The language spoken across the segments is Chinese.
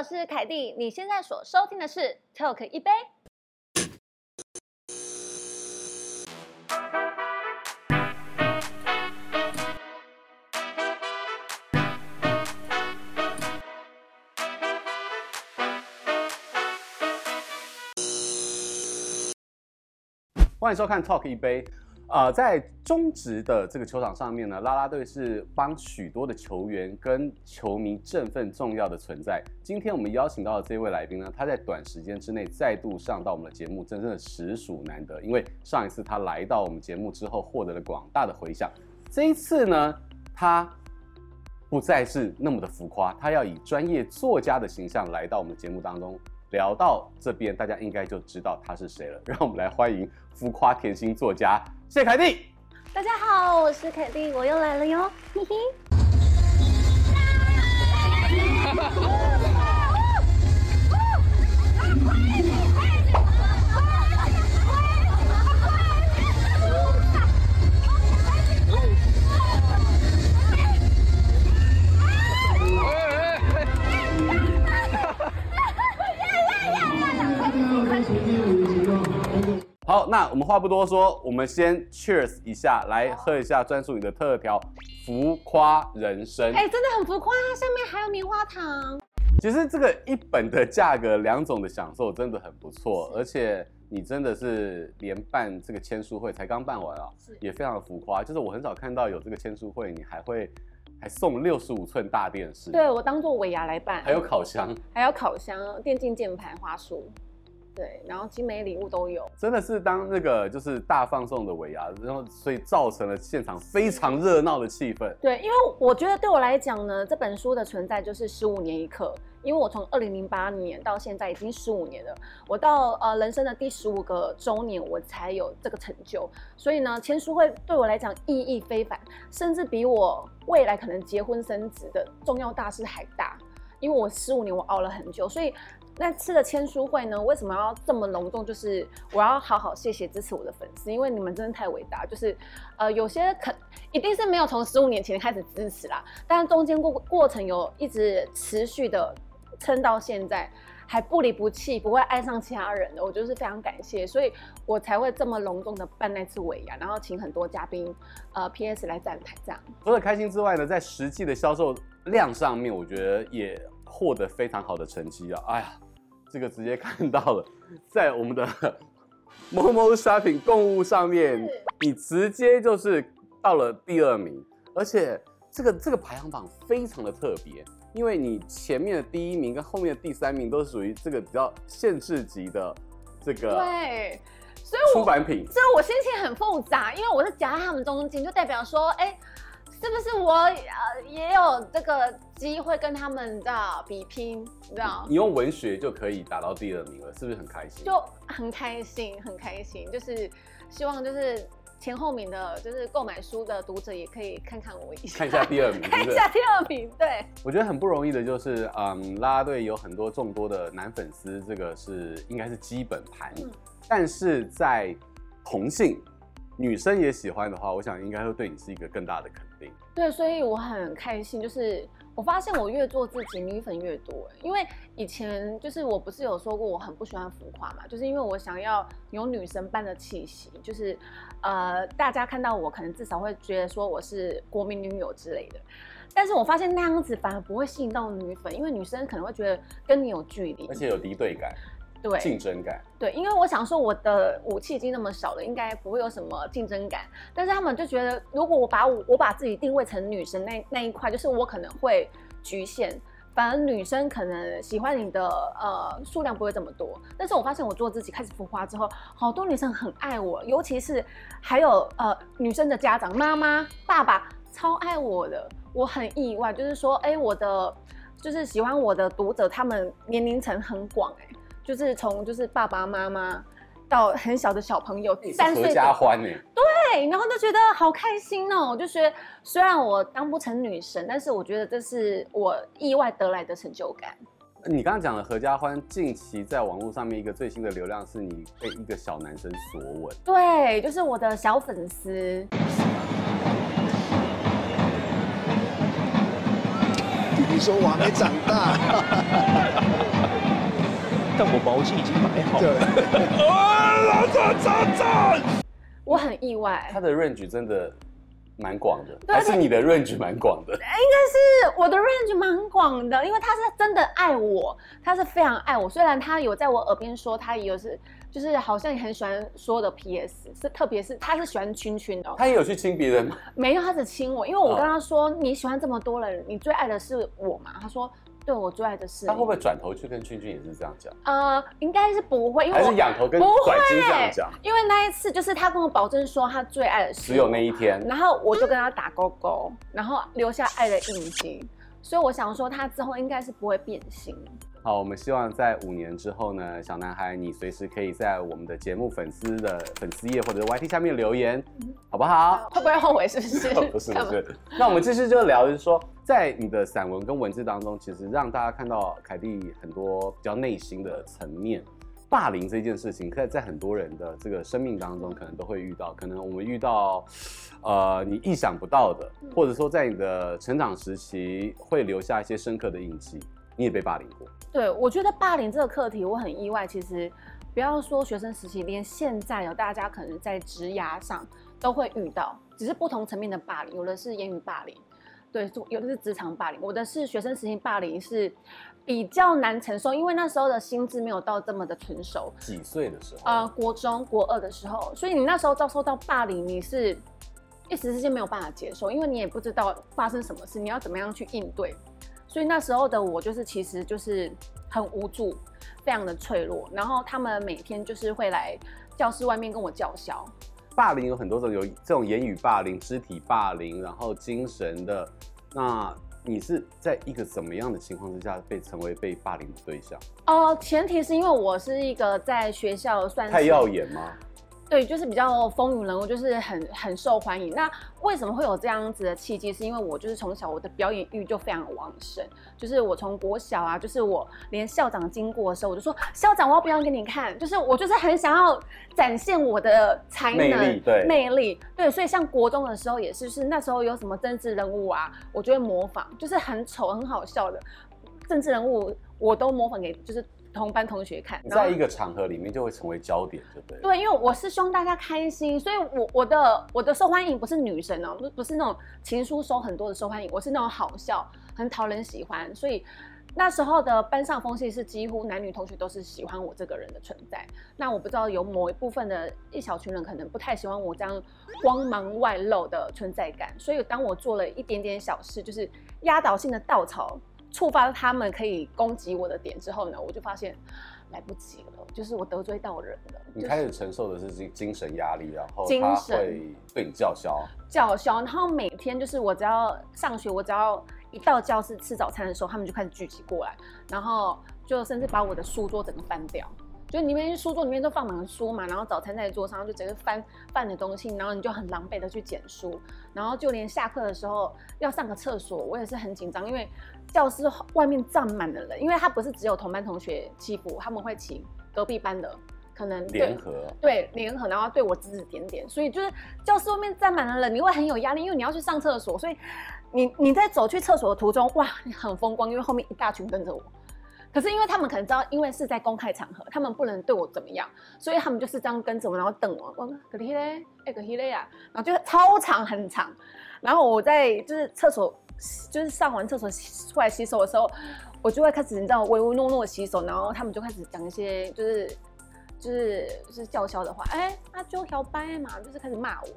我是凯蒂，你现在所收听的是 Talk 一杯。欢迎收看 Talk 一杯。呃，在中职的这个球场上面呢，啦啦队是帮许多的球员跟球迷振奋重要的存在。今天我们邀请到的这位来宾呢，他在短时间之内再度上到我们的节目，真正的实属难得。因为上一次他来到我们节目之后，获得了广大的回响。这一次呢，他不再是那么的浮夸，他要以专业作家的形象来到我们的节目当中。聊到这边，大家应该就知道他是谁了。让我们来欢迎浮夸甜心作家谢凯蒂。大家好，我是凯蒂，我又来了哟，嘿嘿。好，那我们话不多说，我们先 cheers 一下，来喝一下专属你的特调浮夸人生。哎、欸，真的很浮夸啊！下面还有棉花糖。其实这个一本的价格，两种的享受真的很不错，而且你真的是连办这个签书会才刚办完啊，也非常的浮夸。就是我很少看到有这个签书会，你还会还送六十五寸大电视。对，我当做尾牙来办，还有烤箱，还有烤箱、电竞键盘、花束。对，然后精美礼物都有，真的是当那个就是大放送的尾牙，然后所以造成了现场非常热闹的气氛。对，因为我觉得对我来讲呢，这本书的存在就是十五年一刻，因为我从二零零八年到现在已经十五年了，我到呃人生的第十五个周年我才有这个成就，所以呢，签书会对我来讲意义非凡，甚至比我未来可能结婚生子的重要大事还大，因为我十五年我熬了很久，所以。那次的签书会呢，为什么要这么隆重？就是我要好好谢谢支持我的粉丝，因为你们真的太伟大。就是，呃，有些肯一定是没有从十五年前开始支持啦，但中间过过程有一直持续的撑到现在，还不离不弃，不会爱上其他人的，我就是非常感谢，所以我才会这么隆重的办那次尾牙，然后请很多嘉宾，呃，PS 来站台这样。除了开心之外呢，在实际的销售量上面，我觉得也获得非常好的成绩啊！哎呀。这个直接看到了，在我们的 Momo Shopping 购物上面，你直接就是到了第二名，而且这个这个排行榜非常的特别，因为你前面的第一名跟后面的第三名都是属于这个比较限制级的这个对，所以出版品，所以我心情很复杂，因为我是夹在他们中间，就代表说，哎。是不是我呃也有这个机会跟他们你知道比拼？你知道？你用文学就可以打到第二名了，是不是很开心？就很开心，很开心，就是希望就是前后名的，就是购买书的读者也可以看看我一下，看一下第二名，看一下第二名。对，我觉得很不容易的，就是嗯，啦啦队有很多众多的男粉丝，这个是应该是基本盘，嗯、但是在同性。女生也喜欢的话，我想应该会对你是一个更大的肯定。对，所以我很开心，就是我发现我越做自己，女粉越多。因为以前就是我不是有说过我很不喜欢浮夸嘛，就是因为我想要有女神般的气息，就是呃，大家看到我可能至少会觉得说我是国民女友之类的。但是我发现那样子反而不会吸引到女粉，因为女生可能会觉得跟你有距离，而且有敌对感。对，竞争感。对，因为我想说我的武器已经那么少了，应该不会有什么竞争感。但是他们就觉得，如果我把我我把自己定位成女神那那一块，就是我可能会局限，反而女生可能喜欢你的呃数量不会这么多。但是我发现我做自己开始浮夸之后，好多女生很爱我，尤其是还有呃女生的家长妈妈爸爸超爱我的，我很意外，就是说哎我的就是喜欢我的读者，他们年龄层很广哎。就是从就是爸爸妈妈到很小的小朋友，三岁合家欢呢。对，然后就觉得好开心哦。我就觉得虽然我当不成女神，但是我觉得这是我意外得来的成就感。你刚刚讲的合家欢，近期在网络上面一个最新的流量是你被一个小男生所吻。对，就是我的小粉丝。你说我还没长大。毛巾已经买好了。啊，老大站站！我很意外，他的 range 真的蛮广的，还是你的 range 蛮广的？应该是我的 range 蛮广的，因为他是真的爱我，他是非常爱我。虽然他有在我耳边说，他也有是。就是好像也很喜欢说的 PS，是特别是他是喜欢亲亲的。他也有去亲别人吗？没有，他只亲我，因为我跟他说、哦、你喜欢这么多人，你最爱的是我嘛？他说对，我最爱的事。他会不会转头去跟君君也是这样讲？呃，应该是不会，因为我还是仰头跟转机这样讲。因为那一次就是他跟我保证说他最爱的事只有那一天，然后我就跟他打勾勾，然后留下爱的印记，所以我想说他之后应该是不会变心。好，我们希望在五年之后呢，小男孩，你随时可以在我们的节目粉丝的粉丝页或者是 YT 下面留言，好不好？会不会后悔？是 不是？不是不是。那我们继续就聊，就是说，在你的散文跟文字当中，其实让大家看到凯蒂很多比较内心的层面。霸凌这件事情，在在很多人的这个生命当中，可能都会遇到。可能我们遇到，呃，你意想不到的，或者说在你的成长时期会留下一些深刻的印记。你也被霸凌过？对，我觉得霸凌这个课题我很意外。其实，不要说学生时期，连现在有大家可能在职涯上都会遇到，只是不同层面的霸凌。有的是言语霸凌，对，有的是职场霸凌。我的是学生时期霸凌是比较难承受，因为那时候的心智没有到这么的成熟。几岁的时候？呃，国中国二的时候，所以你那时候遭受到霸凌，你是一时之间没有办法接受，因为你也不知道发生什么事，你要怎么样去应对。所以那时候的我就是，其实就是很无助，非常的脆弱。然后他们每天就是会来教室外面跟我叫嚣。霸凌有很多种，有这种言语霸凌、肢体霸凌，然后精神的。那你是在一个怎么样的情况之下被成为被霸凌的对象？哦、呃，前提是因为我是一个在学校算是太耀眼吗？对，就是比较风云人物，就是很很受欢迎。那为什么会有这样子的契机？是因为我就是从小我的表演欲就非常旺盛，就是我从国小啊，就是我连校长经过的时候，我就说校长，我要表演给你看。就是我就是很想要展现我的才能、魅力，对，魅力，对。所以像国中的时候也是，是那时候有什么政治人物啊，我就会模仿，就是很丑很好笑的政治人物，我都模仿给就是。同班同学看，在一个场合里面就会成为焦点，对不对？对，因为我是希望大家开心，所以我我的我的受欢迎不是女神哦，不不是那种情书收很多的受欢迎，我是那种好笑，很讨人喜欢。所以那时候的班上风气是几乎男女同学都是喜欢我这个人的存在。那我不知道有某一部分的一小群人可能不太喜欢我这样光芒外露的存在感，所以当我做了一点点小事，就是压倒性的稻草。触发他们可以攻击我的点之后呢，我就发现来不及了，就是我得罪到人了。你开始承受的是精精神压力，然后精神会对你叫嚣，叫嚣。然后每天就是我只要上学，我只要一到教室吃早餐的时候，他们就开始聚集过来，然后就甚至把我的书桌整个翻掉。就里面书桌里面都放满了书嘛，然后早餐在桌上就整个翻翻的东西，然后你就很狼狈的去捡书，然后就连下课的时候要上个厕所，我也是很紧张，因为教室外面站满了人，因为他不是只有同班同学欺负，他们会请隔壁班的可能联合，对联合，然后对我指指点点，所以就是教室外面站满了人，你会很有压力，因为你要去上厕所，所以你你在走去厕所的途中，哇，你很风光，因为后面一大群跟着我。可是因为他们可能知道，因为是在公开场合，他们不能对我怎么样，所以他们就是这样跟着我，然后等我。我说：“可丽嘞，哎，可丽嘞呀！”然后就超长很长。然后我在就是厕所，就是上完厕所出来洗手的时候，我就会开始你知道唯唯诺诺洗手，然后他们就开始讲一些就是就是就是叫嚣的话，哎，那就小白嘛，就是开始骂我。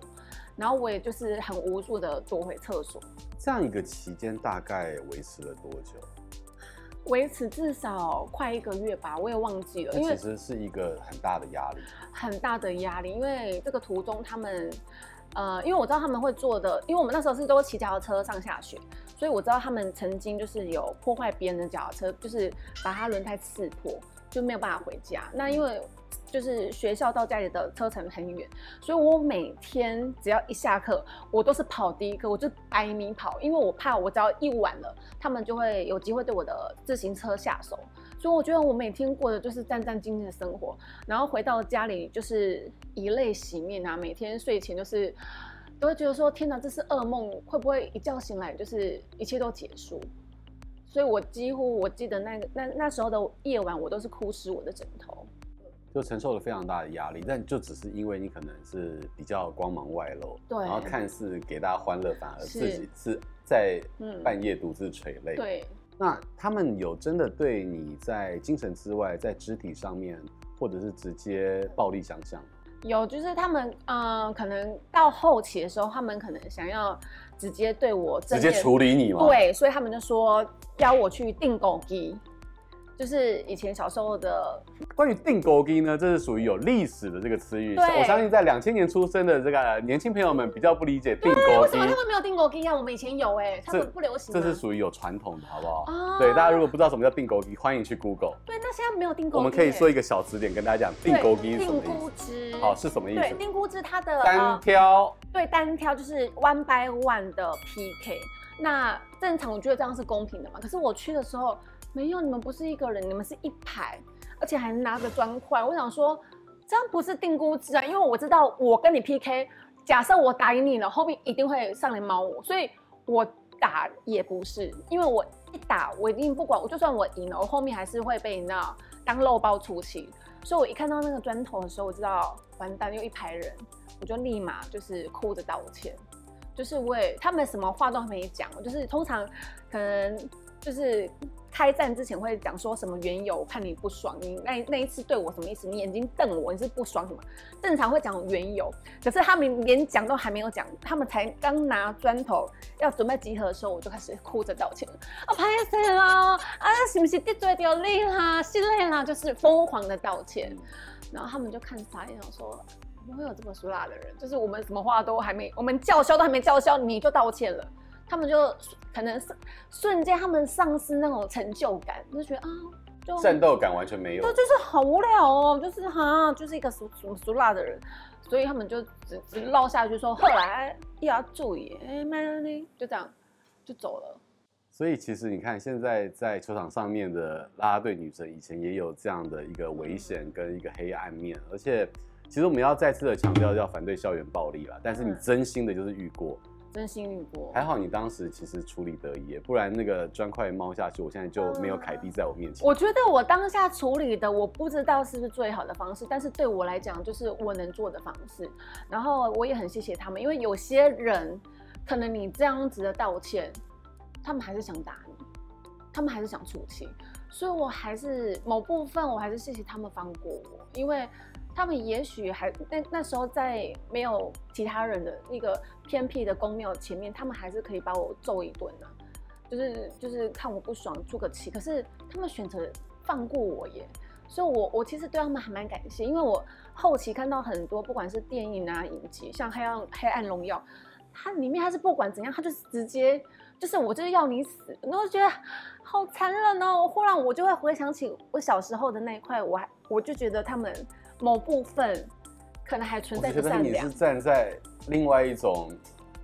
然后我也就是很无助的躲回厕所。这样一个期间大概维持了多久？维持至少快一个月吧，我也忘记了。因为其实是一个很大的压力，很大的压力。因为这个途中他们，呃，因为我知道他们会做的，因为我们那时候是都骑脚踏车上下学，所以我知道他们曾经就是有破坏别人的脚踏车，就是把他轮胎刺破，就没有办法回家。那因为。就是学校到家里的车程很远，所以我每天只要一下课，我都是跑第一个，我就百米跑，因为我怕我只要一晚了，他们就会有机会对我的自行车下手。所以我觉得我每天过的就是战战兢兢的生活，然后回到家里就是以泪洗面啊，每天睡前就是都会觉得说天哪，这是噩梦，会不会一觉醒来就是一切都结束？所以我几乎我记得那个那那时候的夜晚，我都是哭湿我的枕头，就承受了非常大的压力。但就只是因为你可能是比较光芒外露，对，然后看似给大家欢乐，反而自己是在半夜独自垂泪。对，那他们有真的对你在精神之外，在肢体上面，或者是直接暴力相向？有，就是他们，嗯、呃，可能到后期的时候，他们可能想要直接对我直接处理你嘛？对，所以他们就说邀我去钉孤枝。就是以前小时候的关于钉孤枝呢，这是属于有历史的这个词语。我相信在两千年出生的这个年轻朋友们比较不理解钉孤枝。为什么他们没有钉孤枝啊？我们以前有哎、欸，他们不流行。这是属于有传统的，好不好？啊、对，大家如果不知道什么叫钉孤枝，欢迎去 Google。对，那现在没有钉孤枝。我们可以说一个小词典跟大家讲钉孤枝是什么意思。好，是什么意思？对，钉孤枝它的单挑、呃。对，单挑就是 one by one 的 PK。那正常我觉得这样是公平的嘛？可是我去的时候。没有，你们不是一个人，你们是一排，而且还拿着砖块。我想说，这样不是定估值啊，因为我知道我跟你 PK，假设我打赢你了，后面一定会上来猫我，所以我打也不是，因为我一打，我一定不管，我就算我赢了，我后面还是会被你那当肉包出气。所以我一看到那个砖头的时候，我知道完蛋，又一排人，我就立马就是哭着道歉，就是为他们什么话都还没讲，就是通常可能就是。开战之前会讲说什么缘由？我看你不爽，你那那一次对我什么意思？你眼睛瞪我，你是不爽什么？正常会讲缘由，可是他们连讲都还没有讲，他们才刚拿砖头要准备集合的时候，我就开始哭着道歉啊，拍死了啊，是不是得罪掉你啦？心累啦，就是疯狂的道歉。然后他们就看傻眼，想说怎么会有这么俗辣的人？就是我们什么话都还没，我们叫嚣都还没叫嚣，你就道歉了。他们就可能是瞬间，他们丧失那种成就感，就觉得啊，就战斗感完全没有。对，就是好无聊哦，就是哈，就是一个俗俗俗辣的人，所以他们就只只唠下去说，后来要注意，哎，慢慢的就这样就走了。所以其实你看，现在在球场上面的啦啦队女生，以前也有这样的一个危险跟一个黑暗面，而且其实我们要再次的强调，要反对校园暴力啦。但是你真心的就是遇过。真心遇过，还好你当时其实处理得宜，不然那个砖块猫下去，我现在就没有凯蒂在我面前。我觉得我当下处理的，我不知道是不是最好的方式，但是对我来讲，就是我能做的方式。然后我也很谢谢他们，因为有些人可能你这样子的道歉，他们还是想打你，他们还是想出气，所以我还是某部分我还是谢谢他们放过我，因为。他们也许还那那时候在没有其他人的一个偏僻的宫庙前面，他们还是可以把我揍一顿的，就是就是看我不爽出个气。可是他们选择放过我耶，所以我我其实对他们还蛮感谢，因为我后期看到很多不管是电影啊影集，像黑暗黑暗荣耀，它里面它是不管怎样，它就是直接就是我就是要你死，然后觉得好残忍哦。忽然我就会回想起我小时候的那一块，我还我就觉得他们。某部分可能还存在着善良。我觉得你是站在另外一种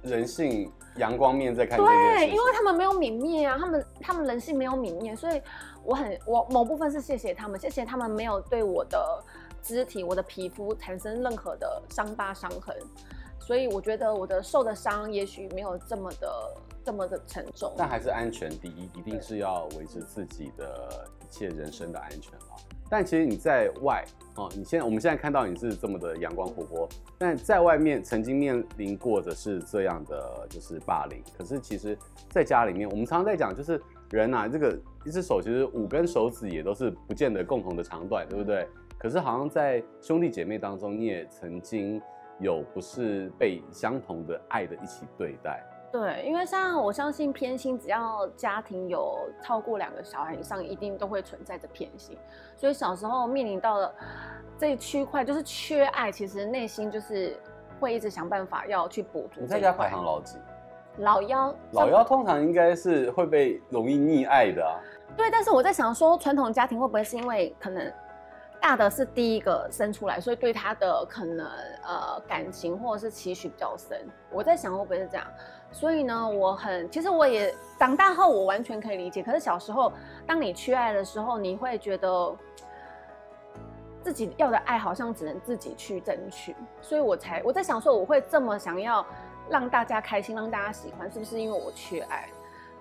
人性阳光面在看。对，因为他们没有泯灭啊，他们他们人性没有泯灭，所以我很我某部分是谢谢他们，谢谢他们没有对我的肢体、我的皮肤产生任何的伤疤伤痕，所以我觉得我的受的伤也许没有这么的这么的沉重。但还是安全第一，一定是要维持自己的一切人身的安全啊。但其实你在外哦，你现在我们现在看到你是这么的阳光活泼，但在外面曾经面临过的是这样的就是霸凌。可是其实在家里面，我们常常在讲，就是人啊，这个一只手其实五根手指也都是不见得共同的长短，对不对？可是好像在兄弟姐妹当中，你也曾经有不是被相同的爱的一起对待。对，因为像我相信偏心，只要家庭有超过两个小孩以上，一定都会存在着偏心。所以小时候面临到了这一区块，就是缺爱，其实内心就是会一直想办法要去补足。你在家排行老几？老幺。老幺通常应该是会被容易溺爱的啊。对，但是我在想说，传统家庭会不会是因为可能大的是第一个生出来，所以对他的可能呃感情或者是期许比较深？我在想会不会是这样？所以呢，我很其实我也长大后，我完全可以理解。可是小时候，当你缺爱的时候，你会觉得自己要的爱好像只能自己去争取。所以我才我在想说，我会这么想要让大家开心，让大家喜欢，是不是因为我缺爱？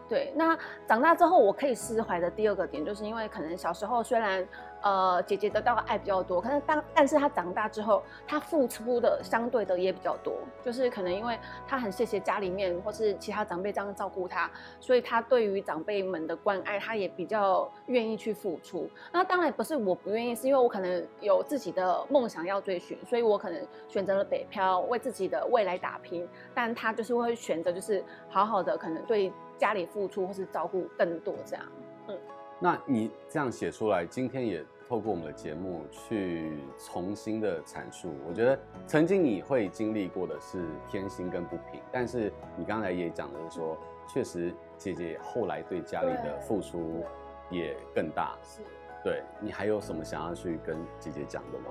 对，那长大之后我可以释怀的第二个点，就是因为可能小时候虽然呃姐姐得到的爱比较多，可是当但是她长大之后，她付出的相对的也比较多，就是可能因为她很谢谢家里面或是其他长辈这样照顾她，所以她对于长辈们的关爱，她也比较愿意去付出。那当然不是我不愿意，是因为我可能有自己的梦想要追寻，所以我可能选择了北漂，为自己的未来打拼。但她就是会选择，就是好好的可能对。家里付出或是照顾更多这样，嗯，那你这样写出来，今天也透过我们的节目去重新的阐述。我觉得曾经你会经历过的是偏心跟不平，但是你刚才也讲的是说，确实姐姐后来对家里的付出也更大。是，对，你还有什么想要去跟姐姐讲的吗？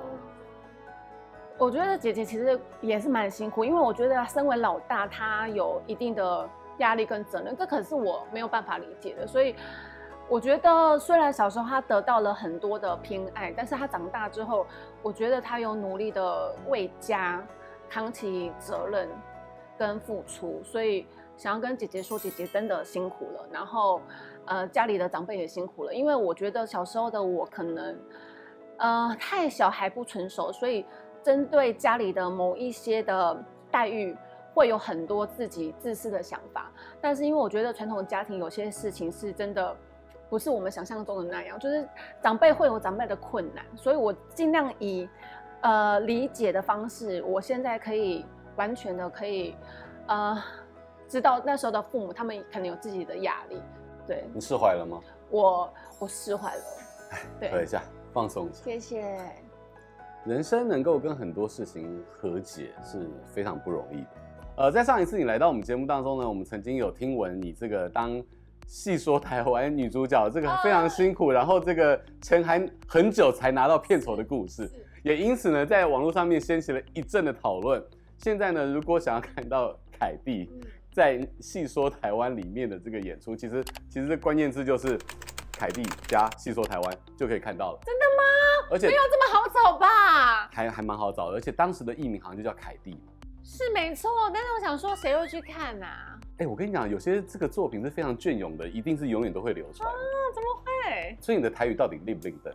我觉得姐姐其实也是蛮辛苦，因为我觉得身为老大，她有一定的。压力跟责任，这可是我没有办法理解的。所以，我觉得虽然小时候他得到了很多的偏爱，但是他长大之后，我觉得他有努力的为家扛起责任跟付出。所以，想要跟姐姐说，姐姐真的辛苦了。然后，呃，家里的长辈也辛苦了，因为我觉得小时候的我可能，呃，太小还不成熟，所以针对家里的某一些的待遇。会有很多自己自私的想法，但是因为我觉得传统家庭有些事情是真的不是我们想象中的那样，就是长辈会有长辈的困难，所以我尽量以呃理解的方式，我现在可以完全的可以呃知道那时候的父母他们可能有自己的压力，对。你释怀了吗？我我释怀了，对，喝一下，放松一下。谢谢。人生能够跟很多事情和解是非常不容易的。呃，在上一次你来到我们节目当中呢，我们曾经有听闻你这个当戏说台湾女主角这个非常辛苦，然后这个陈韩很久才拿到片酬的故事，也因此呢，在网络上面掀起了一阵的讨论。现在呢，如果想要看到凯蒂在戏说台湾里面的这个演出，其实其实这关键字就是凯蒂加戏说台湾就可以看到了。真的吗？而且没有这么好找吧？还还蛮好找的，而且当时的艺名好像就叫凯蒂。是没错，但是我想说，谁会去看啊？哎、欸，我跟你讲，有些这个作品是非常隽永的，一定是永远都会流传啊？怎么会？所以你的台语到底令不令邓？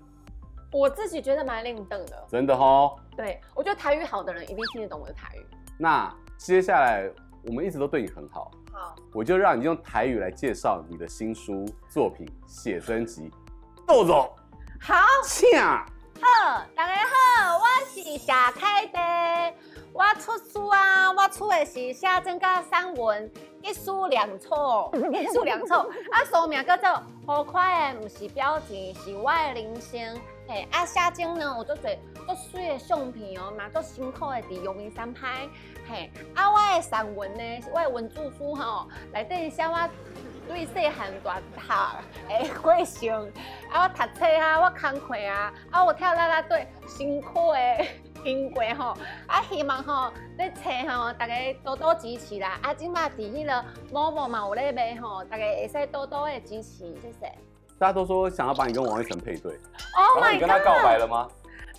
我自己觉得蛮令邓的，真的齁。对，我觉得台语好的人一定听得懂我的台语。那接下来我们一直都对你很好，好，我就让你用台语来介绍你的新书作品写真集，豆总。好，请。好，大家好，我是夏凯蒂。我出书啊，我出的是写真甲散文，一书两错，一书两错。啊，书名叫做《浮夸的不是表情，是我的人生》。嘿，啊，写真呢，有做做做水的相片哦，嘛做辛苦的伫阳明山拍。嘿，啊，我的散文呢，是我的文字书吼，内底写我对细汉大读诶过程，啊，我读册啊，我工课啊，啊，我跳啦啦队，辛苦的。经过吼，啊，希望吼，你车吼，大家多多支持啦。啊，今嘛伫迄个某某嘛有咧卖吼，大家会使多多的支持，谢谢。大家都说想要把你跟王一晨配对，Oh my God，你跟他告白了吗？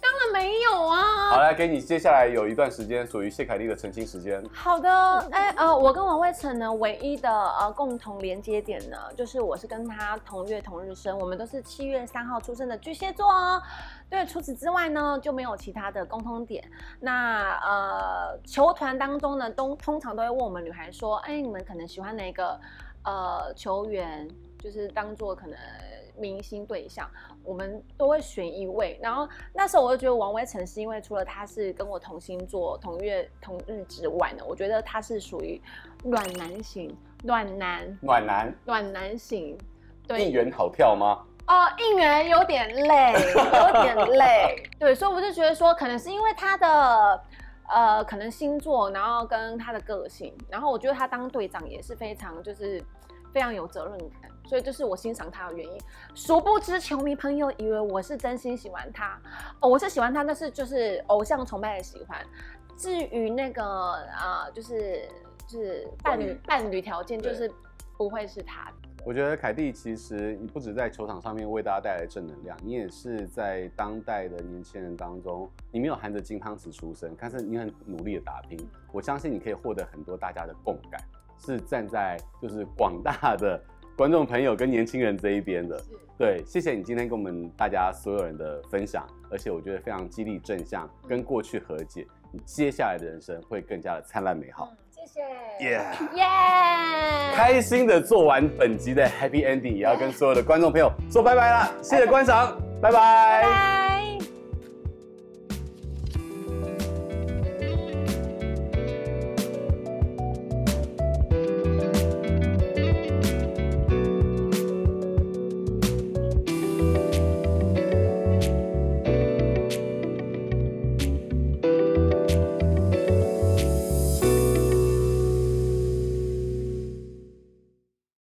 当然没有啊！好，来给你接下来有一段时间属于谢凯丽的澄清时间。好的，哎、欸、呃，我跟王威成呢，唯一的呃共同连接点呢，就是我是跟他同月同日生，我们都是七月三号出生的巨蟹座哦。对，除此之外呢，就没有其他的共通点。那呃，球团当中呢，都通常都会问我们女孩说，哎、欸，你们可能喜欢哪个呃球员，就是当做可能。明星对象，我们都会选一位。然后那时候我就觉得王威成是因为除了他是跟我同星座、同月同日之外呢，我觉得他是属于暖男型，暖男，暖男，暖男型。对，应援好跳吗？哦，应援有点累，有点累。对，所以我就觉得说，可能是因为他的呃，可能星座，然后跟他的个性，然后我觉得他当队长也是非常就是。非常有责任感，所以这是我欣赏他的原因。殊不知，球迷朋友以为我是真心喜欢他，哦，我是喜欢他，但是就是偶像崇拜的喜欢。至于那个啊、呃，就是就是伴侣伴侣条件，就是不会是他。我觉得凯蒂其实你不止在球场上面为大家带来正能量，你也是在当代的年轻人当中，你没有含着金汤匙出生，但是你很努力的打拼。我相信你可以获得很多大家的共感。是站在就是广大的观众朋友跟年轻人这一边的。对，谢谢你今天跟我们大家所有人的分享，而且我觉得非常激励正向，跟过去和解，你接下来的人生会更加的灿烂美好。嗯、谢谢，耶耶开心的做完本集的 Happy Ending，也要跟所有的观众朋友说拜拜了，谢谢观赏，拜拜。